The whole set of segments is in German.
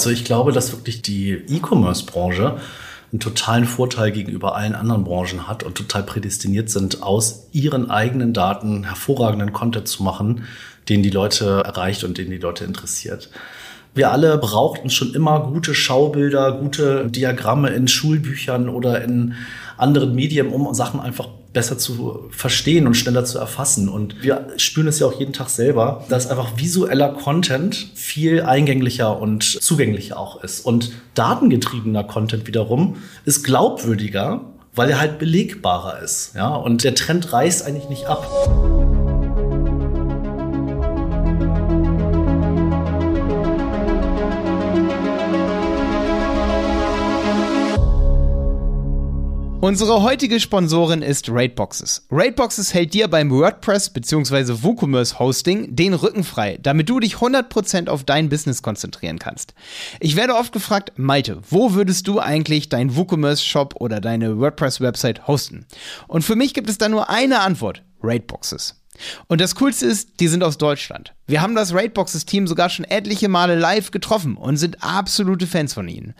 also ich glaube, dass wirklich die E-Commerce-Branche einen totalen Vorteil gegenüber allen anderen Branchen hat und total prädestiniert sind, aus ihren eigenen Daten hervorragenden Content zu machen, den die Leute erreicht und den die Leute interessiert. Wir alle brauchten schon immer gute Schaubilder, gute Diagramme in Schulbüchern oder in anderen Medien, um Sachen einfach besser zu verstehen und schneller zu erfassen. Und wir spüren es ja auch jeden Tag selber, dass einfach visueller Content viel eingänglicher und zugänglicher auch ist. Und datengetriebener Content wiederum ist glaubwürdiger, weil er halt belegbarer ist. Ja, und der Trend reißt eigentlich nicht ab. Unsere heutige Sponsorin ist Raidboxes. Raidboxes hält dir beim WordPress bzw. WooCommerce Hosting den Rücken frei, damit du dich 100% auf dein Business konzentrieren kannst. Ich werde oft gefragt, Malte, wo würdest du eigentlich deinen WooCommerce Shop oder deine WordPress Website hosten? Und für mich gibt es da nur eine Antwort, Raidboxes. Und das Coolste ist, die sind aus Deutschland. Wir haben das Raidboxes-Team sogar schon etliche Male live getroffen und sind absolute Fans von ihnen.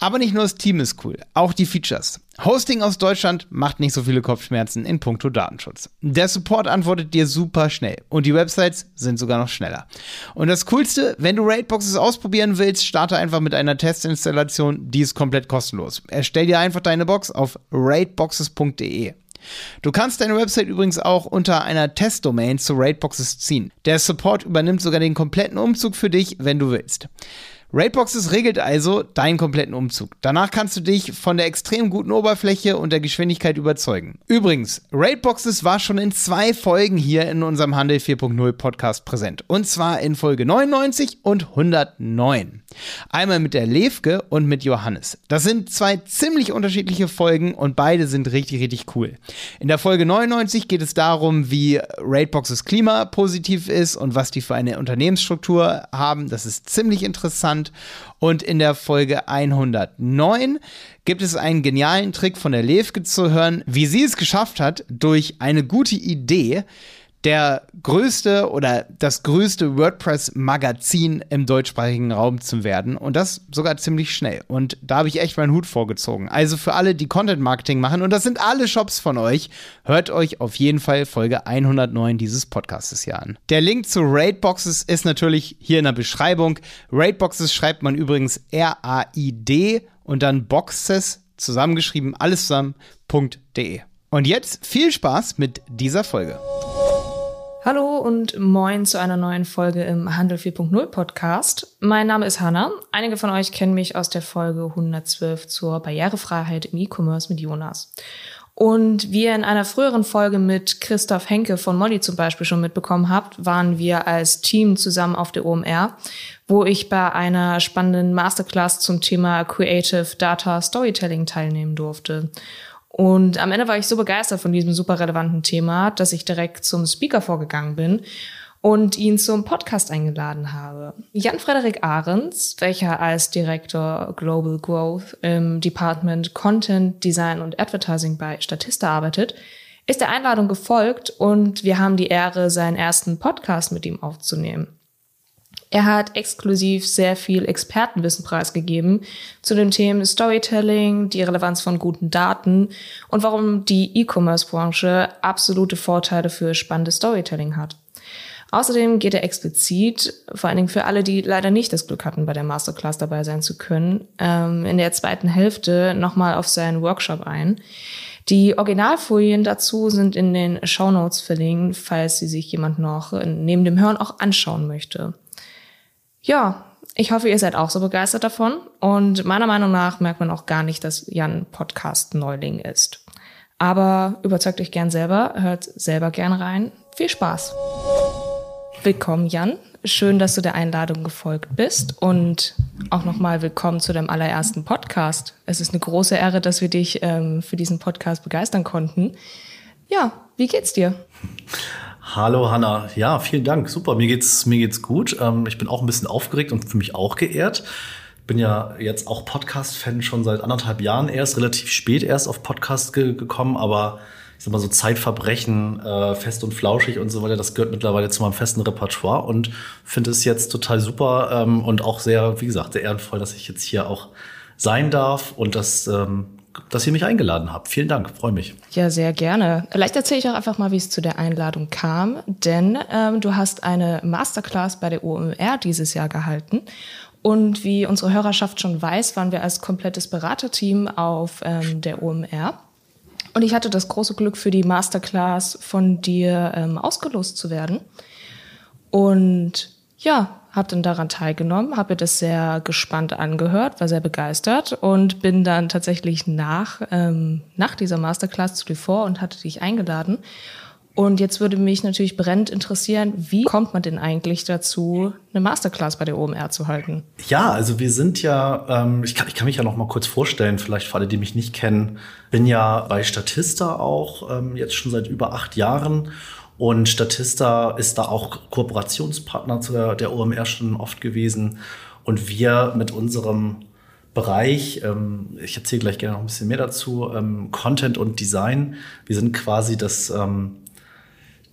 Aber nicht nur das Team ist cool, auch die Features. Hosting aus Deutschland macht nicht so viele Kopfschmerzen in puncto Datenschutz. Der Support antwortet dir super schnell und die Websites sind sogar noch schneller. Und das Coolste, wenn du Raidboxes ausprobieren willst, starte einfach mit einer Testinstallation, die ist komplett kostenlos. Erstell dir einfach deine Box auf raidboxes.de. Du kannst deine Website übrigens auch unter einer Testdomain zu Raidboxes ziehen. Der Support übernimmt sogar den kompletten Umzug für dich, wenn du willst. Raidboxes regelt also deinen kompletten Umzug. Danach kannst du dich von der extrem guten Oberfläche und der Geschwindigkeit überzeugen. Übrigens, Raidboxes war schon in zwei Folgen hier in unserem Handel 4.0 Podcast präsent. Und zwar in Folge 99 und 109. Einmal mit der Levke und mit Johannes. Das sind zwei ziemlich unterschiedliche Folgen und beide sind richtig, richtig cool. In der Folge 99 geht es darum, wie Raidboxes Klima positiv ist und was die für eine Unternehmensstruktur haben. Das ist ziemlich interessant genannt. Und in der Folge 109 gibt es einen genialen Trick von der Levke zu hören, wie sie es geschafft hat, durch eine gute Idee der größte oder das größte WordPress-Magazin im deutschsprachigen Raum zu werden. Und das sogar ziemlich schnell. Und da habe ich echt meinen Hut vorgezogen. Also für alle, die Content-Marketing machen, und das sind alle Shops von euch, hört euch auf jeden Fall Folge 109 dieses Podcasts hier an. Der Link zu Raidboxes ist natürlich hier in der Beschreibung. Raidboxes schreibt man übrigens R-A-I-D und dann Boxes zusammengeschrieben, alles zusammen.de. Und jetzt viel Spaß mit dieser Folge. Hallo und moin zu einer neuen Folge im Handel 4.0 Podcast. Mein Name ist Hanna. Einige von euch kennen mich aus der Folge 112 zur Barrierefreiheit im E-Commerce mit Jonas. Und wie ihr in einer früheren Folge mit Christoph Henke von Molly zum Beispiel schon mitbekommen habt, waren wir als Team zusammen auf der OMR, wo ich bei einer spannenden Masterclass zum Thema Creative Data Storytelling teilnehmen durfte. Und am Ende war ich so begeistert von diesem super relevanten Thema, dass ich direkt zum Speaker vorgegangen bin und ihn zum Podcast eingeladen habe. Jan-Frederik Ahrens, welcher als Direktor Global Growth im Department Content, Design und Advertising bei Statista arbeitet, ist der Einladung gefolgt und wir haben die Ehre, seinen ersten Podcast mit ihm aufzunehmen. Er hat exklusiv sehr viel Expertenwissen preisgegeben zu den Themen Storytelling, die Relevanz von guten Daten und warum die E-Commerce-Branche absolute Vorteile für spannendes Storytelling hat. Außerdem geht er explizit, vor allen Dingen für alle, die leider nicht das Glück hatten, bei der Masterclass dabei sein zu können, ähm, in der zweiten Hälfte nochmal auf seinen Workshop ein. Die Originalfolien dazu sind in den Show Notes verlinkt, falls sie sich jemand noch neben dem Hören auch anschauen möchte. Ja, ich hoffe, ihr seid auch so begeistert davon. Und meiner Meinung nach merkt man auch gar nicht, dass Jan Podcast Neuling ist. Aber überzeugt euch gern selber, hört selber gern rein. Viel Spaß. Willkommen, Jan. Schön, dass du der Einladung gefolgt bist und auch nochmal willkommen zu deinem allerersten Podcast. Es ist eine große Ehre, dass wir dich ähm, für diesen Podcast begeistern konnten. Ja, wie geht's dir? Hallo Hanna, ja, vielen Dank. Super, mir geht's mir geht's gut. Ähm, ich bin auch ein bisschen aufgeregt und für mich auch geehrt. Bin ja jetzt auch Podcast-Fan schon seit anderthalb Jahren erst, relativ spät erst auf Podcast ge gekommen, aber ich sag mal so Zeitverbrechen, äh, fest und flauschig und so weiter, das gehört mittlerweile zu meinem festen Repertoire und finde es jetzt total super ähm, und auch sehr, wie gesagt, sehr ehrenvoll, dass ich jetzt hier auch sein darf und das ähm, dass ihr mich eingeladen habt. Vielen Dank, freue mich. Ja, sehr gerne. Vielleicht erzähle ich auch einfach mal, wie es zu der Einladung kam, denn ähm, du hast eine Masterclass bei der OMR dieses Jahr gehalten. Und wie unsere Hörerschaft schon weiß, waren wir als komplettes Beraterteam auf ähm, der OMR. Und ich hatte das große Glück, für die Masterclass von dir ähm, ausgelost zu werden. Und ja, habe dann daran teilgenommen, habe mir das sehr gespannt angehört, war sehr begeistert und bin dann tatsächlich nach, ähm, nach dieser Masterclass zu dir vor und hatte dich eingeladen. Und jetzt würde mich natürlich brennend interessieren, wie kommt man denn eigentlich dazu, eine Masterclass bei der OMR zu halten? Ja, also wir sind ja, ähm, ich, kann, ich kann mich ja noch mal kurz vorstellen, vielleicht für alle, die mich nicht kennen, bin ja bei Statista auch ähm, jetzt schon seit über acht Jahren und Statista ist da auch Kooperationspartner der, der OMR schon oft gewesen. Und wir mit unserem Bereich, ähm, ich erzähle gleich gerne noch ein bisschen mehr dazu, ähm, Content und Design. Wir sind quasi das, ähm,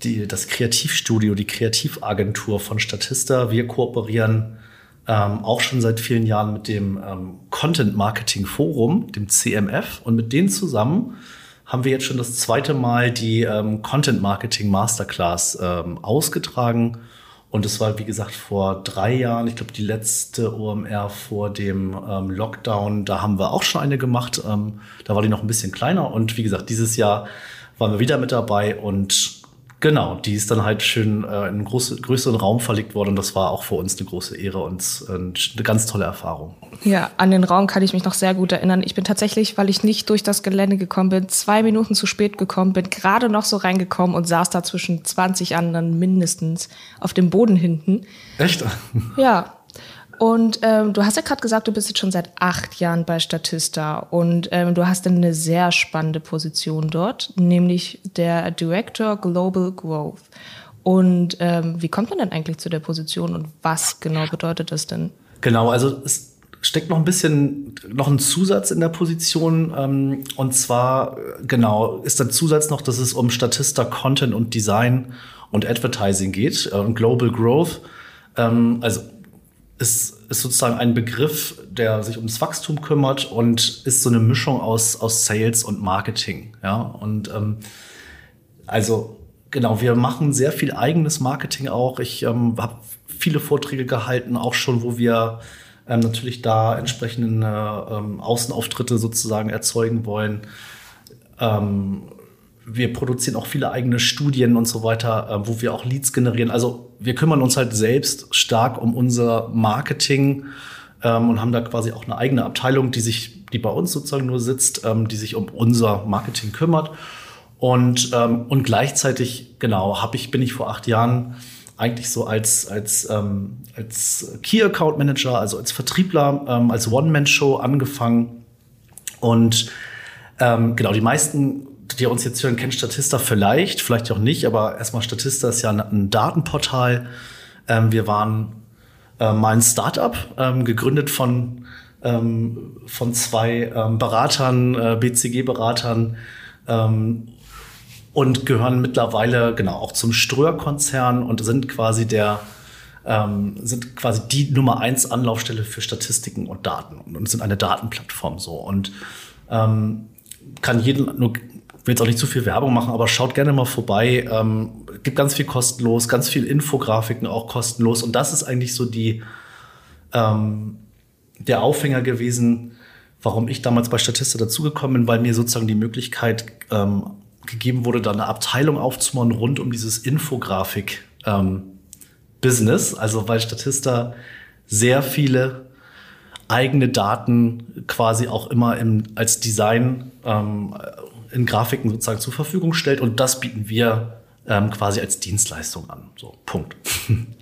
die, das Kreativstudio, die Kreativagentur von Statista. Wir kooperieren ähm, auch schon seit vielen Jahren mit dem ähm, Content Marketing Forum, dem CMF. Und mit denen zusammen haben wir jetzt schon das zweite Mal die ähm, Content Marketing Masterclass ähm, ausgetragen. Und es war, wie gesagt, vor drei Jahren, ich glaube, die letzte OMR vor dem ähm, Lockdown, da haben wir auch schon eine gemacht. Ähm, da war die noch ein bisschen kleiner. Und wie gesagt, dieses Jahr waren wir wieder mit dabei und Genau, die ist dann halt schön äh, in einen groß, größeren Raum verlegt worden und das war auch für uns eine große Ehre und äh, eine ganz tolle Erfahrung. Ja, an den Raum kann ich mich noch sehr gut erinnern. Ich bin tatsächlich, weil ich nicht durch das Gelände gekommen bin, zwei Minuten zu spät gekommen, bin gerade noch so reingekommen und saß da zwischen 20 anderen mindestens auf dem Boden hinten. Echt? Ja, und ähm, du hast ja gerade gesagt, du bist jetzt schon seit acht Jahren bei Statista und ähm, du hast eine sehr spannende Position dort, nämlich der Director Global Growth. Und ähm, wie kommt man denn eigentlich zu der Position und was genau bedeutet das denn? Genau, also es steckt noch ein bisschen, noch ein Zusatz in der Position. Ähm, und zwar, genau, ist der Zusatz noch, dass es um Statista Content und Design und Advertising geht äh, und Global Growth. Ähm, also ist, ist sozusagen ein Begriff, der sich ums Wachstum kümmert und ist so eine Mischung aus, aus Sales und Marketing. Ja, und ähm, also genau, wir machen sehr viel eigenes Marketing auch. Ich ähm, habe viele Vorträge gehalten, auch schon, wo wir ähm, natürlich da entsprechende ähm, Außenauftritte sozusagen erzeugen wollen. Ähm, wir produzieren auch viele eigene Studien und so weiter, äh, wo wir auch Leads generieren. Also wir kümmern uns halt selbst stark um unser Marketing ähm, und haben da quasi auch eine eigene Abteilung, die sich, die bei uns sozusagen nur sitzt, ähm, die sich um unser Marketing kümmert. Und, ähm, und gleichzeitig, genau, habe ich, bin ich vor acht Jahren eigentlich so als, als, ähm, als Key Account Manager, also als Vertriebler, ähm, als One-Man-Show angefangen. Und ähm, genau, die meisten die uns jetzt hören, kennen Statista vielleicht, vielleicht auch nicht, aber erstmal Statista ist ja ein Datenportal. Ähm, wir waren äh, mal ein Startup, ähm, gegründet von, ähm, von zwei ähm, Beratern, äh, BCG-Beratern ähm, und gehören mittlerweile genau auch zum Ströer-Konzern und sind quasi der ähm, sind quasi die Nummer eins Anlaufstelle für Statistiken und Daten und sind eine Datenplattform so und kann jeden nur will jetzt auch nicht zu viel Werbung machen, aber schaut gerne mal vorbei. Ähm, gibt ganz viel kostenlos, ganz viel Infografiken auch kostenlos. Und das ist eigentlich so die, ähm, der Aufhänger gewesen, warum ich damals bei Statista dazugekommen bin, weil mir sozusagen die Möglichkeit ähm, gegeben wurde, da eine Abteilung aufzubauen rund um dieses Infografik-Business. Ähm, also weil Statista sehr viele eigene Daten quasi auch immer im, als Design ähm, in Grafiken sozusagen zur Verfügung stellt und das bieten wir ähm, quasi als Dienstleistung an. So, Punkt.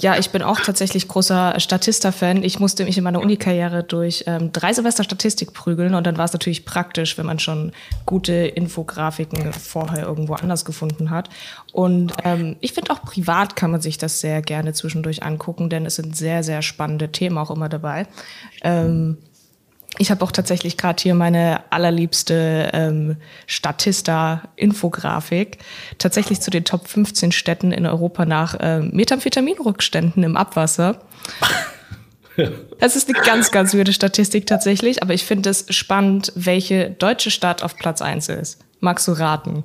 Ja, ich bin auch tatsächlich großer Statista-Fan. Ich musste mich in meiner Unikarriere durch ähm, drei Semester Statistik prügeln und dann war es natürlich praktisch, wenn man schon gute Infografiken vorher irgendwo anders gefunden hat. Und ähm, ich finde auch privat kann man sich das sehr gerne zwischendurch angucken, denn es sind sehr, sehr spannende Themen auch immer dabei. Ähm, Ich habe auch tatsächlich gerade hier meine allerliebste ähm, Statista-Infografik. Tatsächlich zu den Top 15 Städten in Europa nach ähm, Methamphetaminrückständen im Abwasser. Es ist eine ganz, ganz weirde Statistik tatsächlich, aber ich finde es spannend, welche deutsche Stadt auf Platz 1 ist. Magst du raten?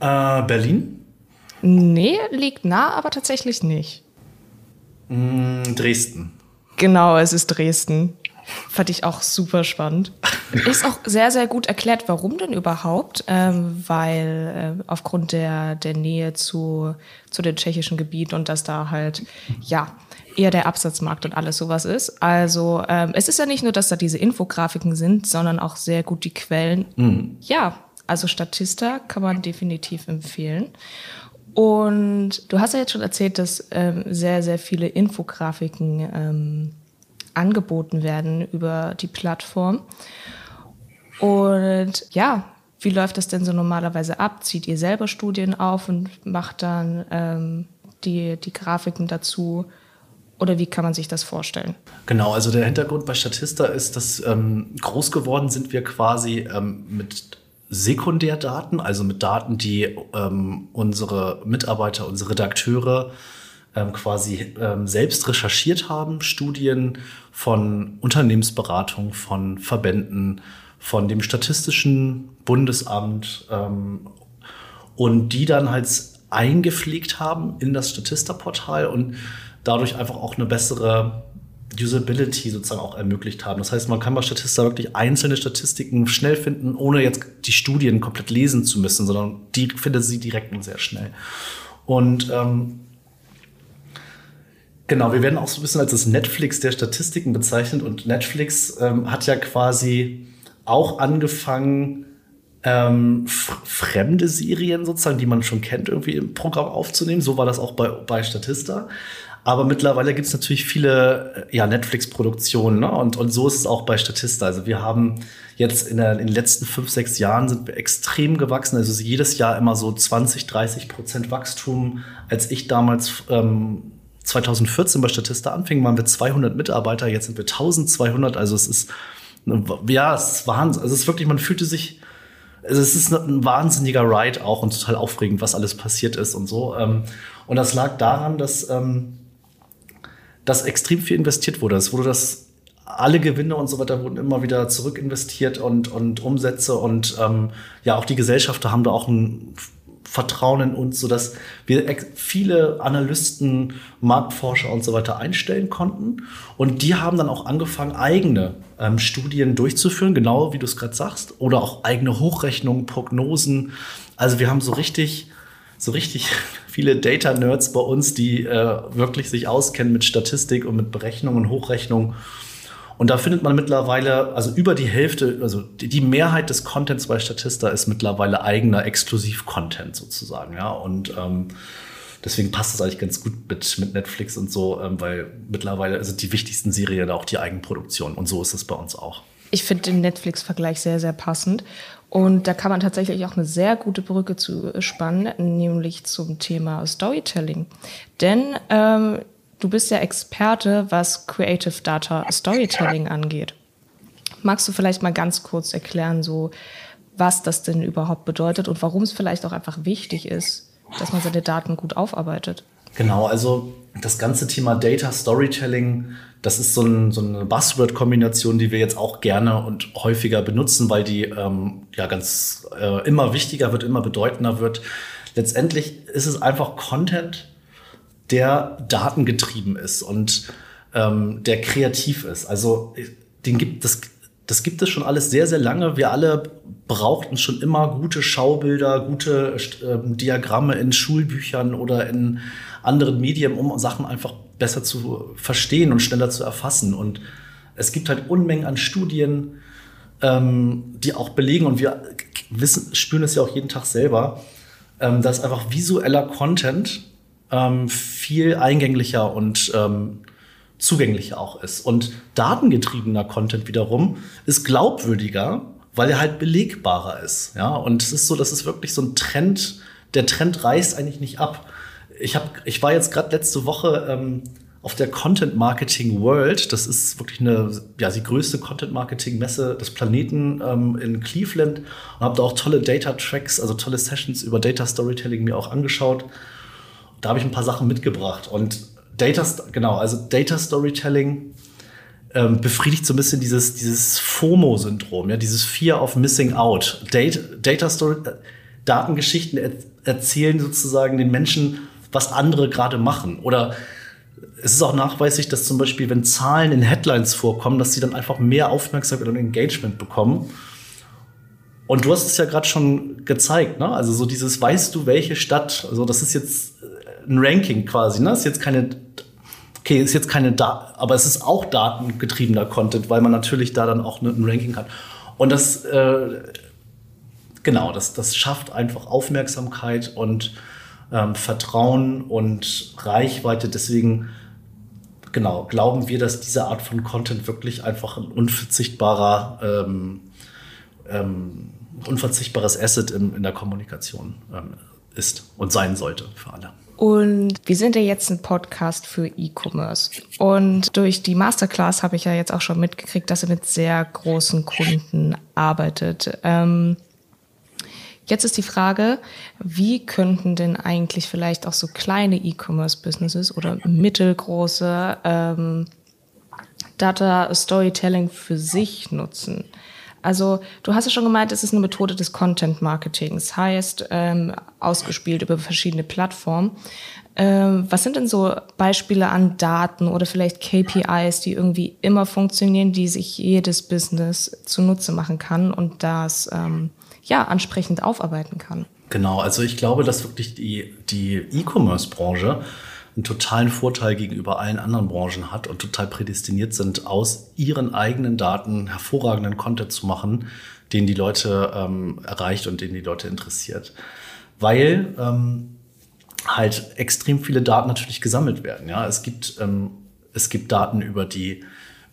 Äh, Berlin? Nee, liegt nah, aber tatsächlich nicht. Mm, Dresden. Genau, es ist Dresden. Fand ich auch super spannend. Ist auch sehr, sehr gut erklärt, warum denn überhaupt, ähm, weil äh, aufgrund der, der Nähe zu, zu den tschechischen Gebieten und dass da halt, ja, eher der Absatzmarkt und alles sowas ist. Also ähm, es ist ja nicht nur, dass da diese Infografiken sind, sondern auch sehr gut die Quellen. Mhm. Ja, also Statista kann man definitiv empfehlen. Und du hast ja jetzt schon erzählt, dass ähm, sehr, sehr viele Infografiken ähm, angeboten werden über die Plattform. Und ja, wie läuft das denn so normalerweise ab? Zieht ihr selber Studien auf und macht dann ähm, die, die Grafiken dazu? Oder wie kann man sich das vorstellen? Genau, also der Hintergrund bei Statista ist, dass ähm, groß geworden sind wir quasi ähm, mit Sekundärdaten, also mit Daten, die ähm, unsere Mitarbeiter, unsere Redakteure ähm, quasi ähm, selbst recherchiert haben, Studien von Unternehmensberatung, von Verbänden, von dem Statistischen Bundesamt ähm, und die dann halt eingepflegt haben in das Statista-Portal und dadurch einfach auch eine bessere Usability sozusagen auch ermöglicht haben. Das heißt, man kann bei Statista wirklich einzelne Statistiken schnell finden, ohne jetzt die Studien komplett lesen zu müssen, sondern die findet sie direkt und sehr schnell. Und ähm, genau, wir werden auch so ein bisschen als das Netflix der Statistiken bezeichnet und Netflix ähm, hat ja quasi auch angefangen, ähm, fremde Serien sozusagen, die man schon kennt, irgendwie im Programm aufzunehmen. So war das auch bei, bei Statista. Aber mittlerweile gibt es natürlich viele äh, ja, Netflix-Produktionen ne? und, und so ist es auch bei Statista. Also wir haben jetzt in, der, in den letzten fünf, sechs Jahren sind wir extrem gewachsen. Also jedes Jahr immer so 20, 30 Prozent Wachstum. Als ich damals ähm, 2014 bei Statista anfing, waren wir 200 Mitarbeiter, jetzt sind wir 1200. Also es ist, ja, es ist Wahnsinn. Also es ist wirklich, man fühlte sich, also es ist ein wahnsinniger Ride auch und total aufregend, was alles passiert ist und so. Ähm, und das lag daran, dass ähm, dass extrem viel investiert wurde. Es wurde das, alle Gewinne und so weiter wurden immer wieder zurückinvestiert und, und Umsätze und ähm, ja, auch die Gesellschafter haben da auch ein Vertrauen in uns, sodass wir viele Analysten, Marktforscher und so weiter einstellen konnten. Und die haben dann auch angefangen, eigene ähm, Studien durchzuführen, genau wie du es gerade sagst, oder auch eigene Hochrechnungen, Prognosen. Also wir haben so richtig so richtig viele Data-Nerds bei uns, die äh, wirklich sich auskennen mit Statistik und mit Berechnungen und Hochrechnung. Und da findet man mittlerweile, also über die Hälfte, also die, Mehrheit des Contents bei Statista ist mittlerweile eigener Exklusiv-Content sozusagen, ja. Und ähm, deswegen passt das eigentlich ganz gut mit, mit Netflix und so, ähm, weil mittlerweile sind die wichtigsten Serien auch die Eigenproduktion. Und so ist es bei uns auch. Ich finde den Netflix-Vergleich sehr, sehr passend. Und da kann man tatsächlich auch eine sehr gute Brücke zu spannen, nämlich zum Thema Storytelling. Denn ähm, du bist ja Experte, was Creative Data Storytelling angeht. Magst du vielleicht mal ganz kurz erklären, so was das denn überhaupt bedeutet und warum es vielleicht auch einfach wichtig ist, dass man seine Daten gut aufarbeitet? Genau, also das ganze Thema Data Storytelling das ist so, ein, so eine Buzzword-Kombination, die wir jetzt auch gerne und häufiger benutzen, weil die ähm, ja ganz äh, immer wichtiger wird, immer bedeutender wird. Letztendlich ist es einfach Content, der datengetrieben ist und ähm, der kreativ ist. Also den gibt das, das gibt es schon alles sehr, sehr lange. Wir alle brauchten schon immer gute Schaubilder, gute äh, Diagramme in Schulbüchern oder in anderen Medien, um Sachen einfach besser zu verstehen und schneller zu erfassen. Und es gibt halt Unmengen an Studien, ähm, die auch belegen, und wir wissen, spüren es ja auch jeden Tag selber, ähm, dass einfach visueller Content ähm, viel eingänglicher und ähm, zugänglicher auch ist. Und datengetriebener Content wiederum ist glaubwürdiger, weil er halt belegbarer ist. Ja, und es ist so, das ist wirklich so ein Trend. Der Trend reißt eigentlich nicht ab ich, hab, ich war jetzt gerade letzte Woche ähm, auf der Content Marketing World. Das ist wirklich eine, ja, die größte Content Marketing Messe des Planeten ähm, in Cleveland und habe da auch tolle Data Tracks, also tolle Sessions über Data Storytelling mir auch angeschaut. Da habe ich ein paar Sachen mitgebracht und Data, genau, also Data Storytelling ähm, befriedigt so ein bisschen dieses, dieses FOMO-Syndrom, ja, dieses Fear of Missing Out. Data, Data Story, äh, Datengeschichten er, erzählen sozusagen den Menschen, was andere gerade machen oder es ist auch nachweislich, dass zum Beispiel, wenn Zahlen in Headlines vorkommen, dass sie dann einfach mehr Aufmerksamkeit und Engagement bekommen. Und du hast es ja gerade schon gezeigt, ne? Also so dieses, weißt du, welche Stadt, also das ist jetzt ein Ranking quasi, ne? Ist jetzt keine, okay, ist jetzt keine, da aber es ist auch datengetriebener Content, weil man natürlich da dann auch ein Ranking hat. Und das, äh, genau, das, das schafft einfach Aufmerksamkeit und ähm, Vertrauen und Reichweite. Deswegen genau, glauben wir, dass diese Art von Content wirklich einfach ein unverzichtbarer, ähm, ähm, unverzichtbares Asset in, in der Kommunikation ähm, ist und sein sollte für alle. Und wir sind ja jetzt ein Podcast für E-Commerce. Und durch die Masterclass habe ich ja jetzt auch schon mitgekriegt, dass ihr mit sehr großen Kunden arbeitet. Ähm, Jetzt ist die Frage, wie könnten denn eigentlich vielleicht auch so kleine E-Commerce-Businesses oder mittelgroße ähm, Data Storytelling für sich nutzen? Also du hast ja schon gemeint, es ist eine Methode des Content Marketings, heißt ähm, ausgespielt über verschiedene Plattformen. Ähm, was sind denn so Beispiele an Daten oder vielleicht KPIs, die irgendwie immer funktionieren, die sich jedes Business zunutze machen kann und das ähm, ja, ansprechend aufarbeiten kann. Genau, also ich glaube, dass wirklich die, die E-Commerce-Branche einen totalen Vorteil gegenüber allen anderen Branchen hat und total prädestiniert sind, aus ihren eigenen Daten hervorragenden Content zu machen, den die Leute ähm, erreicht und den die Leute interessiert. Weil ähm, halt extrem viele Daten natürlich gesammelt werden. Ja, es gibt, ähm, es gibt Daten über die,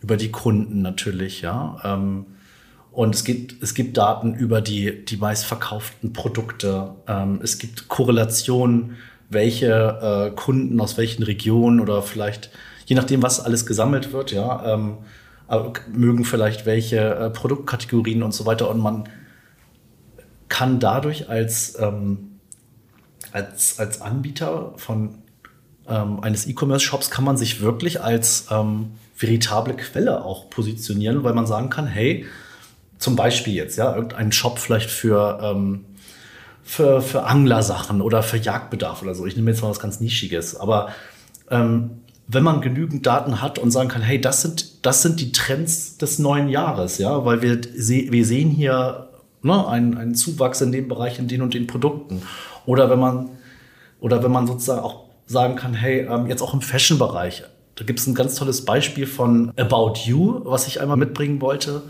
über die Kunden natürlich, ja. Ähm, und es gibt, es gibt Daten über die, die meistverkauften Produkte. Ähm, es gibt Korrelationen, welche äh, Kunden aus welchen Regionen oder vielleicht, je nachdem, was alles gesammelt wird, ja, ähm, mögen vielleicht welche äh, Produktkategorien und so weiter. Und man kann dadurch als, ähm, als, als Anbieter von ähm, eines E-Commerce-Shops kann man sich wirklich als ähm, veritable Quelle auch positionieren, weil man sagen kann, hey, zum Beispiel jetzt, ja, irgendeinen Shop vielleicht für, ähm, für, für Anglersachen oder für Jagdbedarf oder so. Ich nehme jetzt mal was ganz Nischiges. Aber ähm, wenn man genügend Daten hat und sagen kann, hey, das sind, das sind die Trends des neuen Jahres, ja, weil wir, wir sehen hier ne, einen, einen Zuwachs in dem Bereich, in den und den Produkten. Oder wenn man, oder wenn man sozusagen auch sagen kann, hey, ähm, jetzt auch im Fashion-Bereich, da gibt es ein ganz tolles Beispiel von About You, was ich einmal mitbringen wollte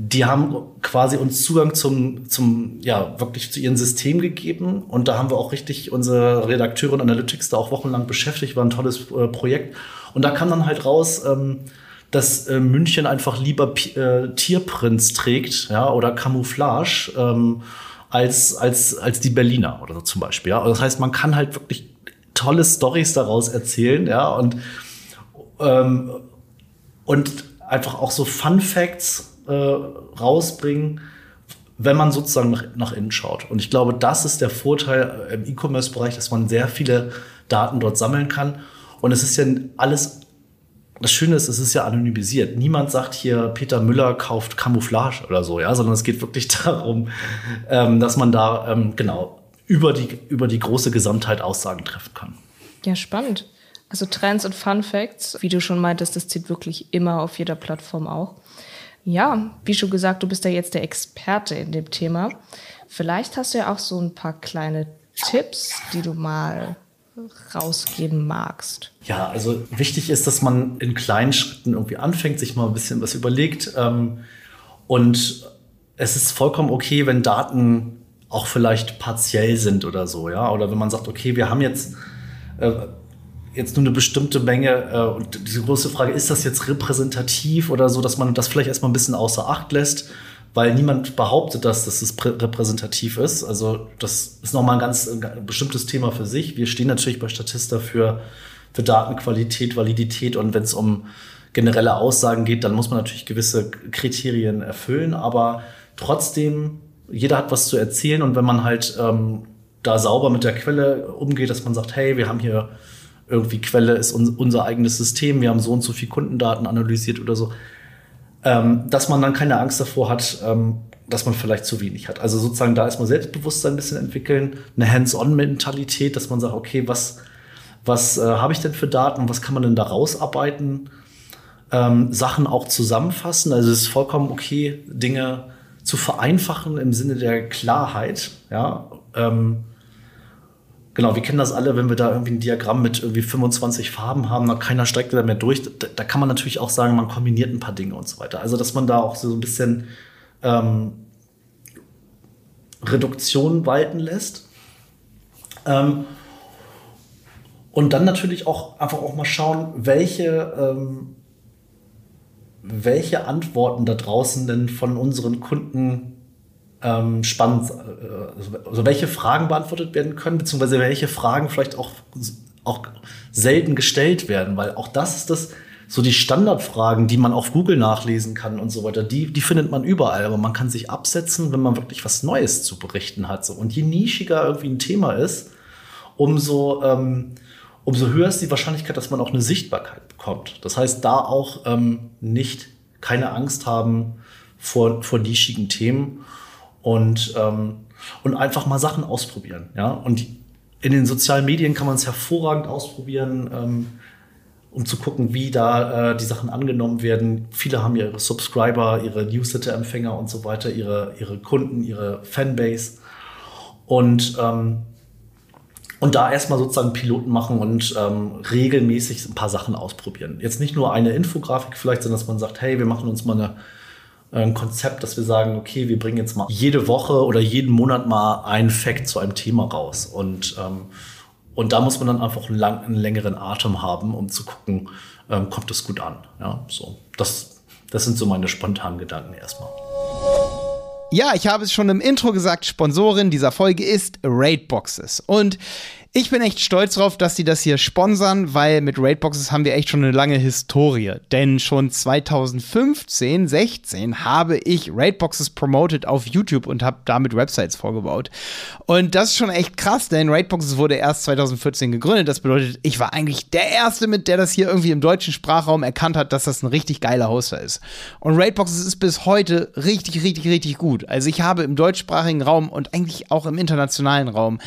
die haben quasi uns Zugang zum, zum, ja, wirklich zu ihrem System gegeben. Und da haben wir auch richtig unsere Redakteure und Analytics da auch wochenlang beschäftigt. War ein tolles äh, Projekt. Und da kam dann halt raus, ähm, dass äh, München einfach lieber äh, Tierprints trägt, ja, oder Camouflage, ähm, als, als, als die Berliner oder so zum Beispiel. Ja. Also das heißt, man kann halt wirklich tolle Stories daraus erzählen, ja, und, ähm, und einfach auch so Fun Facts äh, rausbringen, wenn man sozusagen nach, nach innen schaut. Und ich glaube, das ist der Vorteil im E-Commerce-Bereich, dass man sehr viele Daten dort sammeln kann. Und es ist ja alles, das Schöne ist, es ist ja anonymisiert. Niemand sagt hier, Peter Müller kauft Camouflage oder so, ja, sondern es geht wirklich darum, ähm, dass man da ähm, genau über die, über die große Gesamtheit Aussagen treffen kann. Ja, spannend. Also Trends und Fun Facts, wie du schon meintest, das zieht wirklich immer auf jeder Plattform auch. Ja, wie schon gesagt, du bist ja jetzt der Experte in dem Thema. Vielleicht hast du ja auch so ein paar kleine Tipps, die du mal rausgeben magst. Ja, also wichtig ist, dass man in kleinen Schritten irgendwie anfängt, sich mal ein bisschen was überlegt. Ähm, und es ist vollkommen okay, wenn Daten auch vielleicht partiell sind oder so, ja. Oder wenn man sagt, okay, wir haben jetzt äh, jetzt nur eine bestimmte Menge. Äh, und diese große Frage, ist das jetzt repräsentativ oder so, dass man das vielleicht erstmal ein bisschen außer Acht lässt, weil niemand behauptet, dass das repräsentativ ist. Also das ist nochmal ein ganz ein bestimmtes Thema für sich. Wir stehen natürlich bei Statista für für Datenqualität, Validität und wenn es um generelle Aussagen geht, dann muss man natürlich gewisse Kriterien erfüllen, aber trotzdem, jeder hat was zu erzählen und wenn man halt ähm, da sauber mit der Quelle umgeht, dass man sagt, hey, wir haben hier irgendwie Quelle ist un unser eigenes System, wir haben so und so viel Kundendaten analysiert oder so, ähm, dass man dann keine Angst davor hat, ähm, dass man vielleicht zu wenig hat. Also sozusagen da erstmal Selbstbewusstsein ein bisschen entwickeln, eine Hands-on-Mentalität, dass man sagt, okay, was, was äh, habe ich denn für Daten, was kann man denn da rausarbeiten? Ähm, Sachen auch zusammenfassen. Also es ist vollkommen okay, Dinge zu vereinfachen im Sinne der Klarheit. Ja, ähm, genau, wir kennen das alle, wenn wir da irgendwie ein Diagramm mit irgendwie 25 Farben haben, dann keiner steigt da mehr durch. Da, da, kann man natürlich auch sagen, man kombiniert ein paar Dinge und so weiter. Also, dass man da auch so ein bisschen ähm, Reduktion walten lässt. Ähm, und dann natürlich auch einfach auch mal schauen, welche, ähm, welche Antworten da draußen denn von unseren Kunden ähm, spannend, äh, also welche Fragen beantwortet werden können, beziehungsweise welche Fragen vielleicht auch, auch selten gestellt werden, weil auch das ist das, so die Standardfragen, die man auf Google nachlesen kann und so weiter, die, die findet man überall, aber man kann sich absetzen, wenn man wirklich was Neues zu berichten hat. So. Und je nischiger irgendwie ein Thema ist, umso, ähm, umso höher ist die Wahrscheinlichkeit, dass man auch eine Sichtbarkeit bekommt. Das heißt, da auch ähm, nicht keine Angst haben vor, vor nischigen Themen und, ähm, und einfach mal Sachen ausprobieren. Ja? Und in den sozialen Medien kann man es hervorragend ausprobieren. Ähm, um zu gucken, wie da äh, die Sachen angenommen werden. Viele haben ihre Subscriber, ihre Newsletter-Empfänger und so weiter, ihre, ihre Kunden, ihre Fanbase. Und, ähm, und da erstmal sozusagen Piloten machen und ähm, regelmäßig ein paar Sachen ausprobieren. Jetzt nicht nur eine Infografik vielleicht, sondern dass man sagt, hey, wir machen uns mal eine, ein Konzept, dass wir sagen, okay, wir bringen jetzt mal jede Woche oder jeden Monat mal einen Fact zu einem Thema raus. Und ähm, und da muss man dann einfach einen, lang, einen längeren Atem haben, um zu gucken, ähm, kommt es gut an. Ja, so. Das, das sind so meine spontanen Gedanken erstmal. Ja, ich habe es schon im Intro gesagt, Sponsorin dieser Folge ist Raidboxes. Und ich bin echt stolz drauf, dass sie das hier sponsern, weil mit Raidboxes haben wir echt schon eine lange Historie. Denn schon 2015, 16 habe ich Raidboxes promoted auf YouTube und habe damit Websites vorgebaut. Und das ist schon echt krass, denn Raidboxes wurde erst 2014 gegründet. Das bedeutet, ich war eigentlich der Erste, mit der das hier irgendwie im deutschen Sprachraum erkannt hat, dass das ein richtig geiler Hoster ist. Und Raidboxes ist bis heute richtig, richtig, richtig gut. Also ich habe im deutschsprachigen Raum und eigentlich auch im internationalen Raum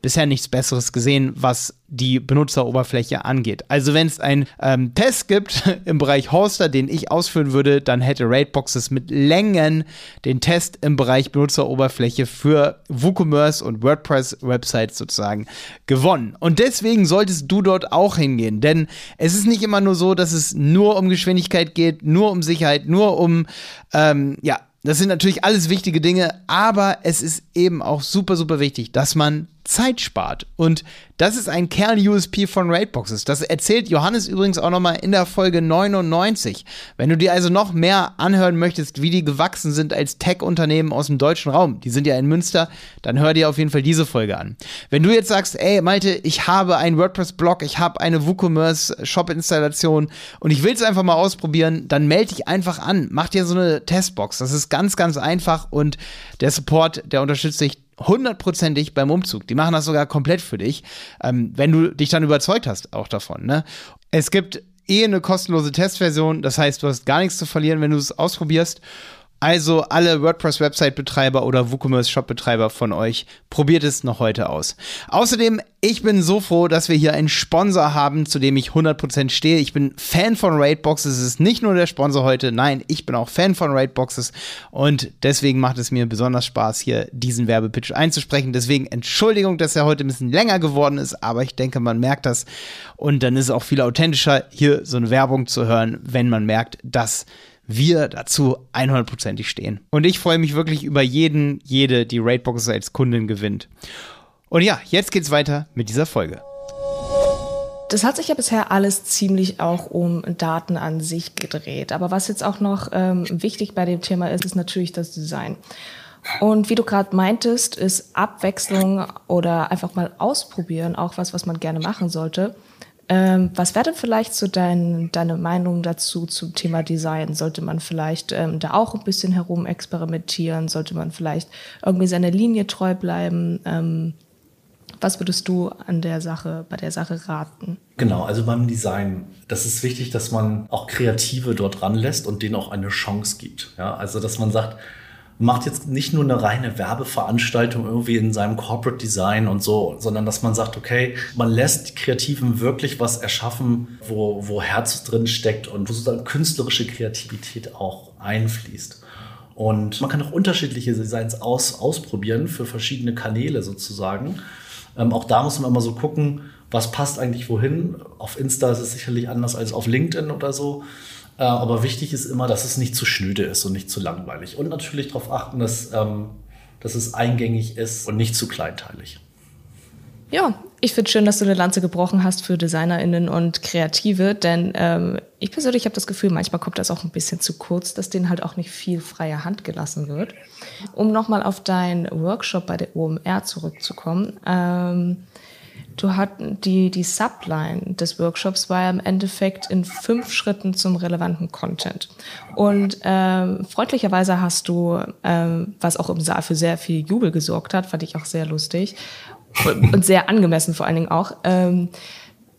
bisher nichts Besseres gesehen, was die Benutzeroberfläche angeht. Also wenn es einen ähm, Test gibt im Bereich Hoster, den ich ausführen würde, dann hätte Raidboxes mit Längen den Test im Bereich Benutzeroberfläche für WooCommerce und WordPress-Websites sozusagen gewonnen. Und deswegen solltest du dort auch hingehen, denn es ist nicht immer nur so, dass es nur um Geschwindigkeit geht, nur um Sicherheit, nur um ähm, ja das sind natürlich alles wichtige Dinge, aber es ist eben auch super, super wichtig, dass man Zeit spart. Und das ist ein Kern-USP von Raidboxes. Das erzählt Johannes übrigens auch nochmal in der Folge 99. Wenn du dir also noch mehr anhören möchtest, wie die gewachsen sind als Tech-Unternehmen aus dem deutschen Raum, die sind ja in Münster, dann hör dir auf jeden Fall diese Folge an. Wenn du jetzt sagst, ey Malte, ich habe einen WordPress-Blog, ich habe eine WooCommerce-Shop-Installation und ich will es einfach mal ausprobieren, dann melde dich einfach an. Mach dir so eine Testbox. Das ist ganz, ganz einfach und der Support, der unterstützt dich hundertprozentig beim Umzug. Die machen das sogar komplett für dich, ähm, wenn du dich dann überzeugt hast auch davon. Ne? Es gibt eh eine kostenlose Testversion, das heißt, du hast gar nichts zu verlieren, wenn du es ausprobierst. Also alle WordPress-Website-Betreiber oder WooCommerce-Shop-Betreiber von euch, probiert es noch heute aus. Außerdem, ich bin so froh, dass wir hier einen Sponsor haben, zu dem ich 100% stehe. Ich bin Fan von Raidboxes. Es ist nicht nur der Sponsor heute, nein, ich bin auch Fan von Raidboxes und deswegen macht es mir besonders Spaß, hier diesen Werbepitch einzusprechen. Deswegen Entschuldigung, dass er heute ein bisschen länger geworden ist, aber ich denke, man merkt das und dann ist es auch viel authentischer, hier so eine Werbung zu hören, wenn man merkt, dass wir dazu 100%ig stehen. Und ich freue mich wirklich über jeden, jede, die Raidboxes als Kundin gewinnt. Und ja, jetzt geht's weiter mit dieser Folge. Das hat sich ja bisher alles ziemlich auch um Daten an sich gedreht. Aber was jetzt auch noch ähm, wichtig bei dem Thema ist, ist natürlich das Design. Und wie du gerade meintest, ist Abwechslung oder einfach mal ausprobieren auch was, was man gerne machen sollte. Ähm, was wäre denn vielleicht so dein, deine Meinung dazu zum Thema Design? Sollte man vielleicht ähm, da auch ein bisschen herum experimentieren? Sollte man vielleicht irgendwie seiner Linie treu bleiben? Ähm, was würdest du an der Sache, bei der Sache raten? Genau, also beim Design, das ist wichtig, dass man auch Kreative dort ranlässt und denen auch eine Chance gibt. Ja, also dass man sagt, macht jetzt nicht nur eine reine Werbeveranstaltung irgendwie in seinem Corporate Design und so, sondern dass man sagt, okay, man lässt die Kreativen wirklich was erschaffen, wo, wo Herz drin steckt und wo sozusagen künstlerische Kreativität auch einfließt. Und man kann auch unterschiedliche Designs aus, ausprobieren für verschiedene Kanäle sozusagen. Ähm, auch da muss man immer so gucken, was passt eigentlich wohin. Auf Insta ist es sicherlich anders als auf LinkedIn oder so. Äh, aber wichtig ist immer, dass es nicht zu schnöde ist und nicht zu langweilig. Und natürlich darauf achten, dass, ähm, dass es eingängig ist und nicht zu kleinteilig. Ja, ich finde schön, dass du eine Lanze gebrochen hast für DesignerInnen und Kreative, denn ähm, ich persönlich habe das Gefühl, manchmal kommt das auch ein bisschen zu kurz, dass denen halt auch nicht viel freie Hand gelassen wird. Um nochmal auf deinen Workshop bei der OMR zurückzukommen, ähm, du hatten die, die Subline des Workshops war ja im Endeffekt in fünf Schritten zum relevanten Content. Und ähm, freundlicherweise hast du, ähm, was auch im Saal für sehr viel Jubel gesorgt hat, fand ich auch sehr lustig und sehr angemessen vor allen Dingen auch, ähm,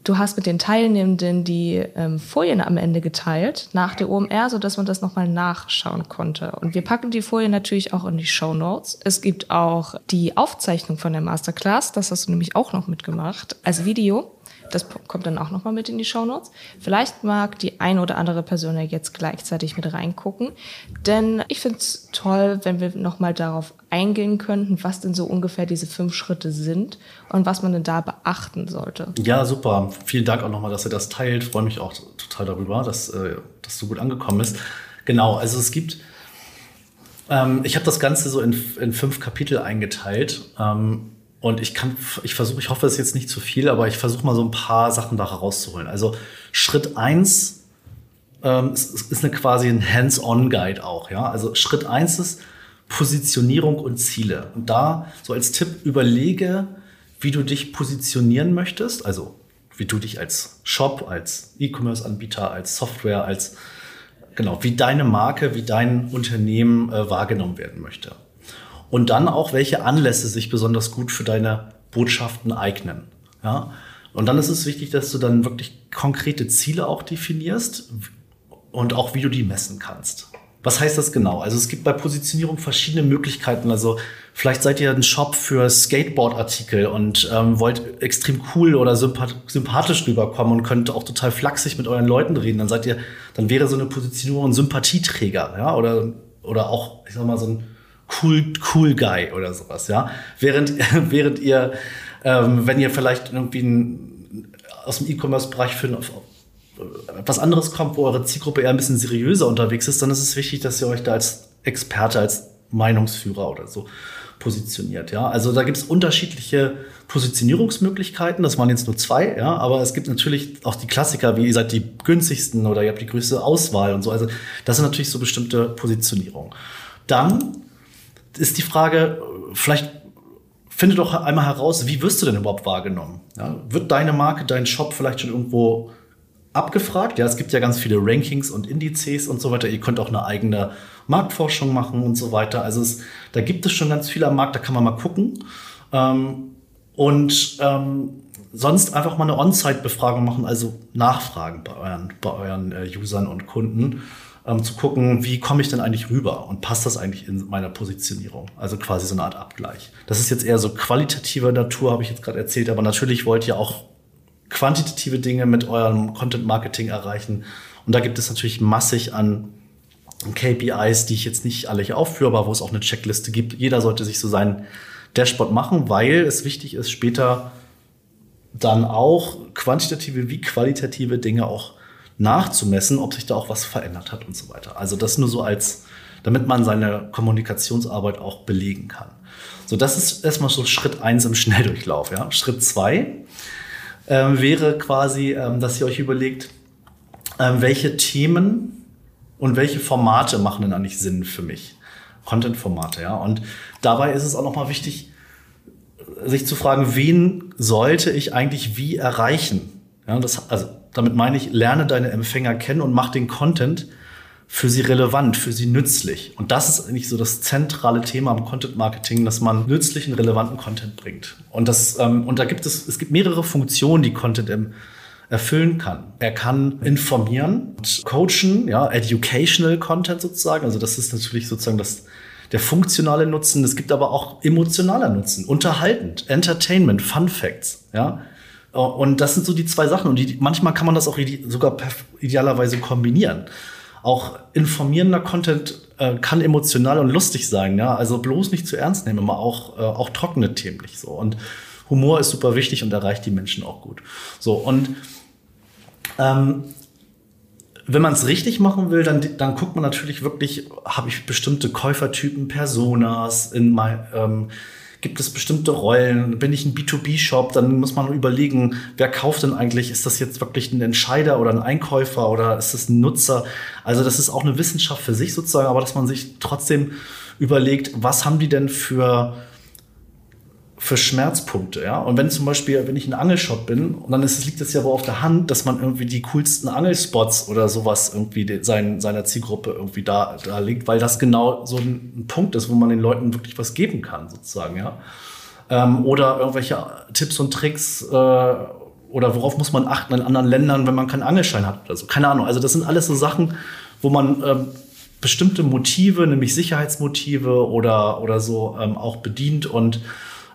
Du hast mit den Teilnehmenden die ähm, Folien am Ende geteilt nach der OMR, so dass man das nochmal nachschauen konnte. Und wir packen die Folien natürlich auch in die Show Notes. Es gibt auch die Aufzeichnung von der Masterclass, das hast du nämlich auch noch mitgemacht, als Video. Das kommt dann auch nochmal mit in die Shownotes. Vielleicht mag die eine oder andere Person ja jetzt gleichzeitig mit reingucken. Denn ich finde es toll, wenn wir nochmal darauf eingehen könnten, was denn so ungefähr diese fünf Schritte sind und was man denn da beachten sollte. Ja, super. Vielen Dank auch nochmal, dass ihr das teilt. Freue mich auch total darüber, dass äh, das so gut angekommen ist. Genau, also es gibt ähm, ich habe das Ganze so in, in fünf Kapitel eingeteilt. Und ich kann, ich versuche, ich hoffe, es ist jetzt nicht zu viel, aber ich versuche mal so ein paar Sachen da herauszuholen. Also Schritt eins ähm, ist, ist eine quasi ein Hands-on-Guide auch, ja. Also Schritt eins ist Positionierung und Ziele. Und da so als Tipp überlege, wie du dich positionieren möchtest, also wie du dich als Shop, als E-Commerce-Anbieter, als Software, als genau, wie deine Marke, wie dein Unternehmen äh, wahrgenommen werden möchte und dann auch, welche Anlässe sich besonders gut für deine Botschaften eignen. Ja? Und dann ist es wichtig, dass du dann wirklich konkrete Ziele auch definierst und auch, wie du die messen kannst. Was heißt das genau? Also es gibt bei Positionierung verschiedene Möglichkeiten. Also vielleicht seid ihr ein Shop für Skateboard-Artikel und ähm, wollt extrem cool oder sympathisch rüberkommen und könnt auch total flachsig mit euren Leuten reden. Dann seid ihr, dann wäre so eine Positionierung ein Sympathieträger, ja, oder oder auch, ich sag mal so ein cool, cool Guy oder sowas, ja. Während, während ihr, ähm, wenn ihr vielleicht irgendwie ein, aus dem E-Commerce-Bereich für etwas anderes kommt, wo eure Zielgruppe eher ein bisschen seriöser unterwegs ist, dann ist es wichtig, dass ihr euch da als Experte, als Meinungsführer oder so positioniert. Ja, also da gibt es unterschiedliche Positionierungsmöglichkeiten. Das waren jetzt nur zwei, ja, aber es gibt natürlich auch die Klassiker, wie ihr seid die günstigsten oder ihr habt die größte Auswahl und so. Also das sind natürlich so bestimmte Positionierungen. Dann ist die Frage, vielleicht finde doch einmal heraus, wie wirst du denn überhaupt wahrgenommen? Ja, wird deine Marke, dein Shop vielleicht schon irgendwo abgefragt? Ja, es gibt ja ganz viele Rankings und Indizes und so weiter. Ihr könnt auch eine eigene Marktforschung machen und so weiter. Also es, da gibt es schon ganz viel am Markt, da kann man mal gucken. Ähm, und ähm, sonst einfach mal eine On-Site-Befragung machen, also Nachfragen bei euren, bei euren äh, Usern und Kunden ähm, zu gucken, wie komme ich denn eigentlich rüber und passt das eigentlich in meiner Positionierung? Also quasi so eine Art Abgleich. Das ist jetzt eher so qualitativer Natur, habe ich jetzt gerade erzählt, aber natürlich wollt ihr auch quantitative Dinge mit eurem Content Marketing erreichen. Und da gibt es natürlich massig an KPIs, die ich jetzt nicht alle hier aufführe, aber wo es auch eine Checkliste gibt. Jeder sollte sich so sein Dashboard machen, weil es wichtig ist, später dann auch quantitative wie qualitative Dinge auch nachzumessen, ob sich da auch was verändert hat und so weiter. Also das nur so als, damit man seine Kommunikationsarbeit auch belegen kann. So, das ist erstmal so Schritt eins im Schnelldurchlauf. Ja? Schritt zwei ähm, wäre quasi, ähm, dass ihr euch überlegt, ähm, welche Themen und welche Formate machen denn eigentlich Sinn für mich? Content-Formate, ja. Und dabei ist es auch nochmal wichtig, sich zu fragen, wen sollte ich eigentlich wie erreichen? Ja, das, also damit meine ich, lerne deine Empfänger kennen und mach den Content für sie relevant, für sie nützlich. Und das ist eigentlich so das zentrale Thema im Content Marketing, dass man nützlichen, relevanten Content bringt. Und das, ähm, und da gibt es, es gibt mehrere Funktionen, die Content im, erfüllen kann. Er kann informieren, coachen, ja, educational Content sozusagen. Also das ist natürlich sozusagen das, der funktionale Nutzen. Es gibt aber auch emotionaler Nutzen, unterhaltend, Entertainment, Fun Facts, ja. Und das sind so die zwei Sachen. Und die, manchmal kann man das auch sogar idealerweise kombinieren auch informierender Content äh, kann emotional und lustig sein, ja. Also bloß nicht zu ernst nehmen, immer auch, äh, auch trockene Themen nicht so. Und Humor ist super wichtig und erreicht die Menschen auch gut. So, und ähm, wenn man es richtig machen will, dann, dann guckt man natürlich wirklich, habe ich bestimmte Käufertypen, Personas in mein, ähm, Gibt es bestimmte Rollen? Bin ich ein B2B-Shop? Dann muss man überlegen, wer kauft denn eigentlich? Ist das jetzt wirklich ein Entscheider oder ein Einkäufer oder ist das ein Nutzer? Also das ist auch eine Wissenschaft für sich sozusagen, aber dass man sich trotzdem überlegt, was haben die denn für für Schmerzpunkte, ja. Und wenn zum Beispiel, wenn ich ein Angelshop bin, und dann ist, liegt es ja wohl auf der Hand, dass man irgendwie die coolsten Angelspots oder sowas irgendwie de, sein, seiner Zielgruppe irgendwie da, da liegt, weil das genau so ein, ein, Punkt ist, wo man den Leuten wirklich was geben kann, sozusagen, ja. Ähm, oder irgendwelche Tipps und Tricks, äh, oder worauf muss man achten in anderen Ländern, wenn man keinen Angelschein hat oder so. Keine Ahnung. Also das sind alles so Sachen, wo man ähm, bestimmte Motive, nämlich Sicherheitsmotive oder, oder so ähm, auch bedient und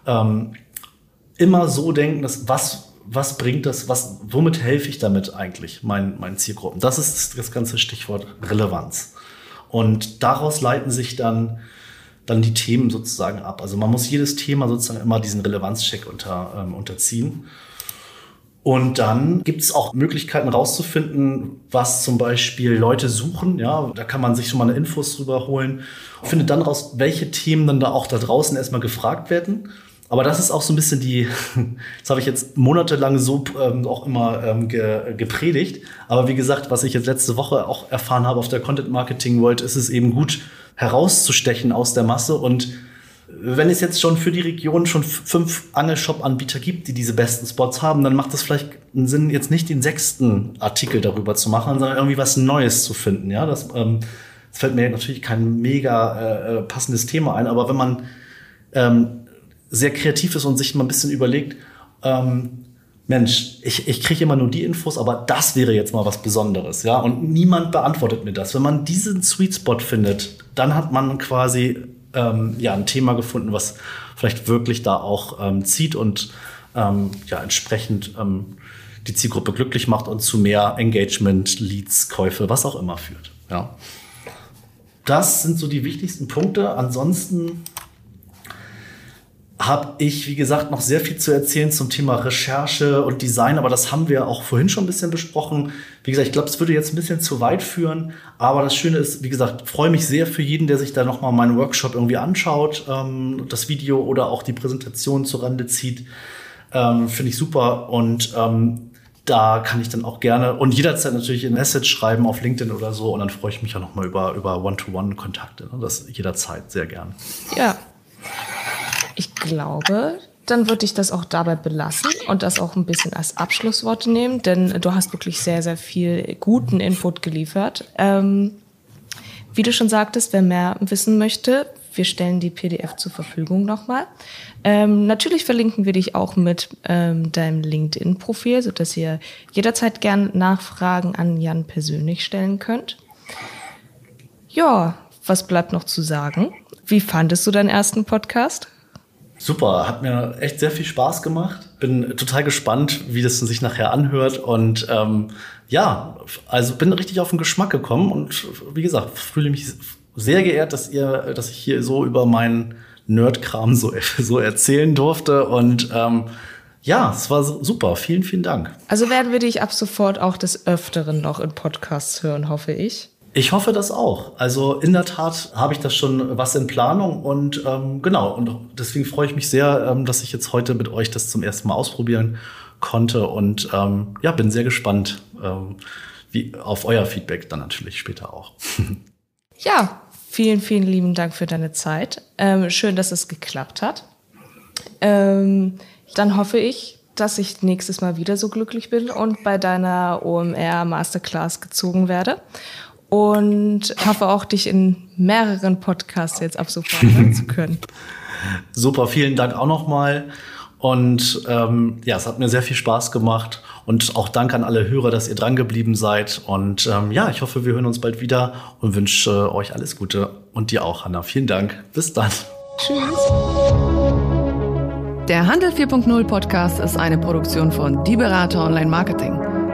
ähm, immer so denken, dass was, was bringt das, was, womit helfe ich damit eigentlich meinen, meinen Zielgruppen? Das ist das ganze Stichwort Relevanz. Und daraus leiten sich dann, dann die Themen sozusagen ab. Also man muss jedes Thema sozusagen immer diesen Relevanzcheck unter, ähm, unterziehen. Und dann gibt es auch Möglichkeiten rauszufinden, was zum Beispiel Leute suchen. Ja, da kann man sich schon mal eine Infos drüber holen. Findet dann raus, welche Themen dann da auch da draußen erstmal gefragt werden aber das ist auch so ein bisschen die, das habe ich jetzt monatelang so ähm, auch immer ähm, ge, gepredigt. Aber wie gesagt, was ich jetzt letzte Woche auch erfahren habe auf der Content Marketing World, ist es eben gut herauszustechen aus der Masse. Und wenn es jetzt schon für die Region schon fünf Angelshop-Anbieter gibt, die diese besten Spots haben, dann macht es vielleicht einen Sinn, jetzt nicht den sechsten Artikel darüber zu machen, sondern irgendwie was Neues zu finden. Ja, das, ähm, das fällt mir natürlich kein mega äh, äh passendes Thema ein, aber wenn man ähm, sehr kreativ ist und sich mal ein bisschen überlegt, ähm, Mensch, ich, ich kriege immer nur die Infos, aber das wäre jetzt mal was Besonderes, ja. Und niemand beantwortet mir das. Wenn man diesen Sweet Spot findet, dann hat man quasi ähm, ja ein Thema gefunden, was vielleicht wirklich da auch ähm, zieht und ähm, ja entsprechend ähm, die Zielgruppe glücklich macht und zu mehr Engagement, Leads, Käufe, was auch immer führt. Ja. Das sind so die wichtigsten Punkte. Ansonsten habe ich, wie gesagt, noch sehr viel zu erzählen zum Thema Recherche und Design, aber das haben wir auch vorhin schon ein bisschen besprochen. Wie gesagt, ich glaube, es würde jetzt ein bisschen zu weit führen, aber das Schöne ist, wie gesagt, freue mich sehr für jeden, der sich da nochmal meinen Workshop irgendwie anschaut, ähm, das Video oder auch die Präsentation zur Rande zieht. Ähm, Finde ich super und ähm, da kann ich dann auch gerne und jederzeit natürlich ein Message schreiben auf LinkedIn oder so und dann freue ich mich ja nochmal über, über One-to-One-Kontakte. Ne? Das jederzeit sehr gern. Ja, ich glaube, dann würde ich das auch dabei belassen und das auch ein bisschen als Abschlusswort nehmen, denn du hast wirklich sehr, sehr viel guten Input geliefert. Ähm, wie du schon sagtest, wer mehr wissen möchte, wir stellen die PDF zur Verfügung nochmal. Ähm, natürlich verlinken wir dich auch mit ähm, deinem LinkedIn-Profil, sodass ihr jederzeit gern Nachfragen an Jan persönlich stellen könnt. Ja, was bleibt noch zu sagen? Wie fandest du deinen ersten Podcast? Super, hat mir echt sehr viel Spaß gemacht. Bin total gespannt, wie das sich nachher anhört. Und ähm, ja, also bin richtig auf den Geschmack gekommen und wie gesagt, fühle mich sehr geehrt, dass ihr, dass ich hier so über meinen Nerdkram so, so erzählen durfte. Und ähm, ja, es war super. Vielen, vielen Dank. Also werden wir dich ab sofort auch des Öfteren noch in Podcasts hören, hoffe ich. Ich hoffe das auch. Also in der Tat habe ich das schon was in Planung und ähm, genau. Und deswegen freue ich mich sehr, ähm, dass ich jetzt heute mit euch das zum ersten Mal ausprobieren konnte und ähm, ja, bin sehr gespannt ähm, wie, auf euer Feedback dann natürlich später auch. ja, vielen, vielen lieben Dank für deine Zeit. Ähm, schön, dass es geklappt hat. Ähm, dann hoffe ich, dass ich nächstes Mal wieder so glücklich bin und bei deiner OMR Masterclass gezogen werde. Und hoffe auch, dich in mehreren Podcasts jetzt ab sofort hören zu können. Super, vielen Dank auch nochmal. Und ähm, ja, es hat mir sehr viel Spaß gemacht. Und auch Dank an alle Hörer, dass ihr dran geblieben seid. Und ähm, ja, ich hoffe, wir hören uns bald wieder und wünsche äh, euch alles Gute. Und dir auch, Hanna. Vielen Dank. Bis dann. Tschüss. Der Handel 4.0 Podcast ist eine Produktion von Die Berater Online Marketing.